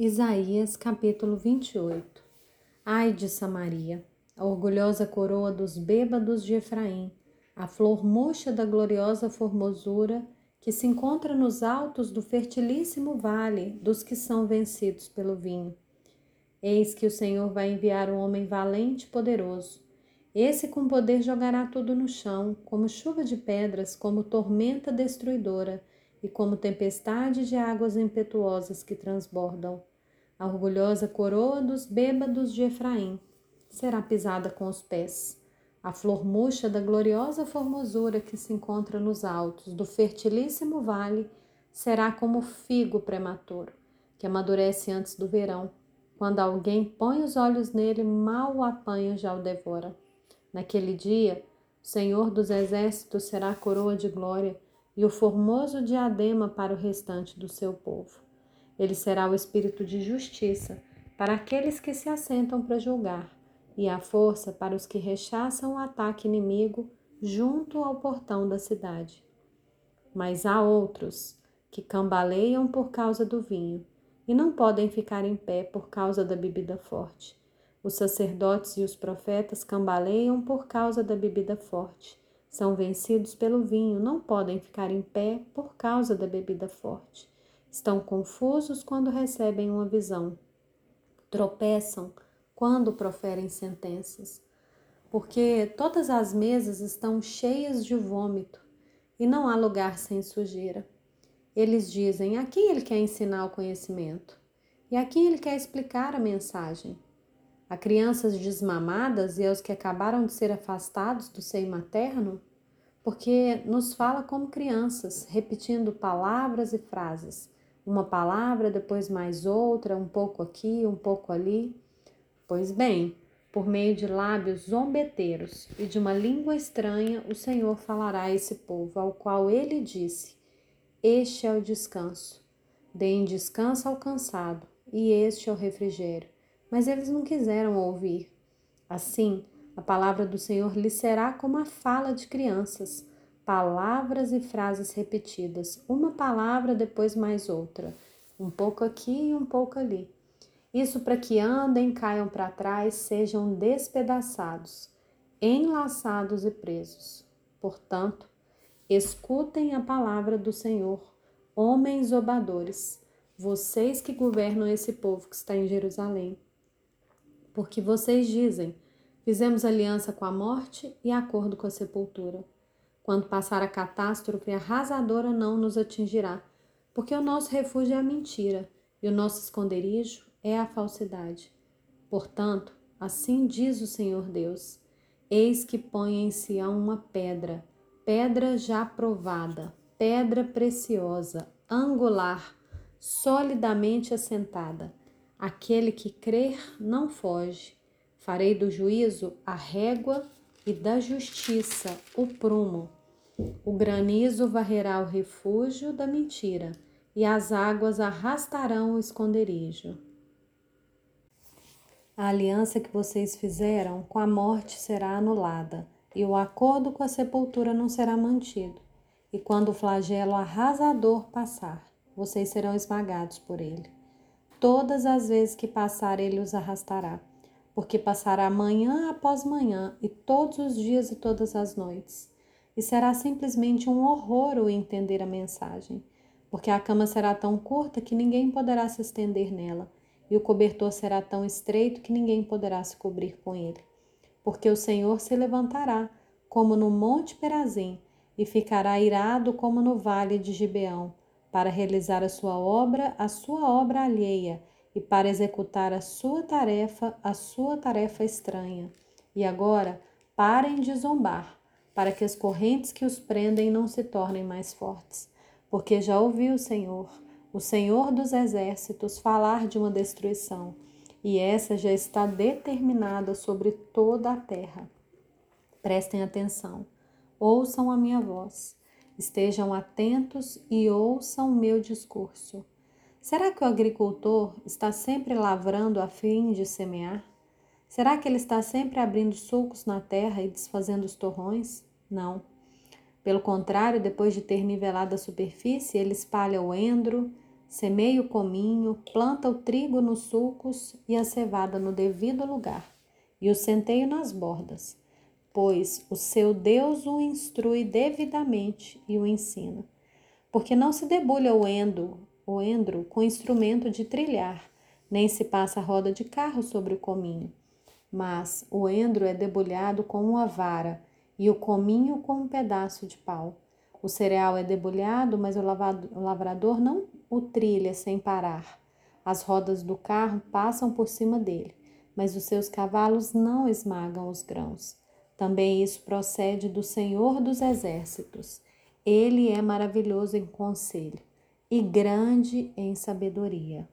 Isaías capítulo 28 Ai de Samaria, a orgulhosa coroa dos bêbados de Efraim, a flor murcha da gloriosa formosura que se encontra nos altos do fertilíssimo vale dos que são vencidos pelo vinho. Eis que o Senhor vai enviar um homem valente e poderoso. Esse com poder jogará tudo no chão, como chuva de pedras, como tormenta destruidora e como tempestade de águas impetuosas que transbordam. A orgulhosa coroa dos bêbados de Efraim será pisada com os pés. A flor murcha da gloriosa formosura que se encontra nos altos do fertilíssimo vale será como figo prematuro, que amadurece antes do verão. Quando alguém põe os olhos nele, mal o apanha já o devora. Naquele dia, o Senhor dos exércitos será a coroa de glória e o formoso diadema para o restante do seu povo. Ele será o espírito de justiça para aqueles que se assentam para julgar, e a força para os que rechaçam o ataque inimigo junto ao portão da cidade. Mas há outros que cambaleiam por causa do vinho e não podem ficar em pé por causa da bebida forte. Os sacerdotes e os profetas cambaleiam por causa da bebida forte. São vencidos pelo vinho, não podem ficar em pé por causa da bebida forte. Estão confusos quando recebem uma visão. Tropeçam quando proferem sentenças. Porque todas as mesas estão cheias de vômito e não há lugar sem sujeira. Eles dizem a quem ele quer ensinar o conhecimento e a quem ele quer explicar a mensagem. A crianças desmamadas e aos que acabaram de ser afastados do seio materno? Porque nos fala como crianças, repetindo palavras e frases uma palavra, depois mais outra, um pouco aqui, um pouco ali. Pois bem, por meio de lábios zombeteiros e de uma língua estranha, o Senhor falará a esse povo, ao qual ele disse: Este é o descanso. Deem descanso ao cansado, e este é o refrigério. Mas eles não quiseram ouvir. Assim, a palavra do Senhor lhe será como a fala de crianças palavras e frases repetidas, uma palavra depois mais outra, um pouco aqui e um pouco ali. Isso para que andem, caiam para trás, sejam despedaçados, enlaçados e presos. Portanto, escutem a palavra do Senhor, homens obadores, vocês que governam esse povo que está em Jerusalém. Porque vocês dizem: fizemos aliança com a morte e acordo com a sepultura. Quando passar a catástrofe arrasadora não nos atingirá, porque o nosso refúgio é a mentira e o nosso esconderijo é a falsidade. Portanto, assim diz o Senhor Deus: Eis que põe em Sião uma pedra, pedra já provada, pedra preciosa, angular, solidamente assentada. Aquele que crer não foge. Farei do juízo a régua e da justiça o prumo. O granizo varrerá o refúgio da mentira, e as águas arrastarão o esconderijo. A aliança que vocês fizeram com a morte será anulada, e o acordo com a sepultura não será mantido. E quando o flagelo arrasador passar, vocês serão esmagados por ele. Todas as vezes que passar, ele os arrastará, porque passará manhã após manhã, e todos os dias e todas as noites e será simplesmente um horror o entender a mensagem, porque a cama será tão curta que ninguém poderá se estender nela, e o cobertor será tão estreito que ninguém poderá se cobrir com ele. Porque o Senhor se levantará, como no Monte Perazim, e ficará irado como no vale de Gibeão, para realizar a sua obra, a sua obra alheia, e para executar a sua tarefa, a sua tarefa estranha. E agora, parem de zombar para que as correntes que os prendem não se tornem mais fortes. Porque já ouviu o Senhor, o Senhor dos exércitos, falar de uma destruição, e essa já está determinada sobre toda a terra. Prestem atenção, ouçam a minha voz, estejam atentos e ouçam o meu discurso. Será que o agricultor está sempre lavrando a fim de semear? Será que ele está sempre abrindo sulcos na terra e desfazendo os torrões? Não. Pelo contrário, depois de ter nivelado a superfície, ele espalha o endro, semeia o cominho, planta o trigo nos sulcos e a cevada no devido lugar, e o centeio nas bordas, pois o seu Deus o instrui devidamente e o ensina. Porque não se debulha o endo, o endro com instrumento de trilhar, nem se passa roda de carro sobre o cominho. Mas o endro é debulhado com uma vara e o cominho com um pedaço de pau. O cereal é debulhado, mas o lavrador não o trilha sem parar. As rodas do carro passam por cima dele, mas os seus cavalos não esmagam os grãos. Também isso procede do Senhor dos Exércitos. Ele é maravilhoso em conselho e grande em sabedoria.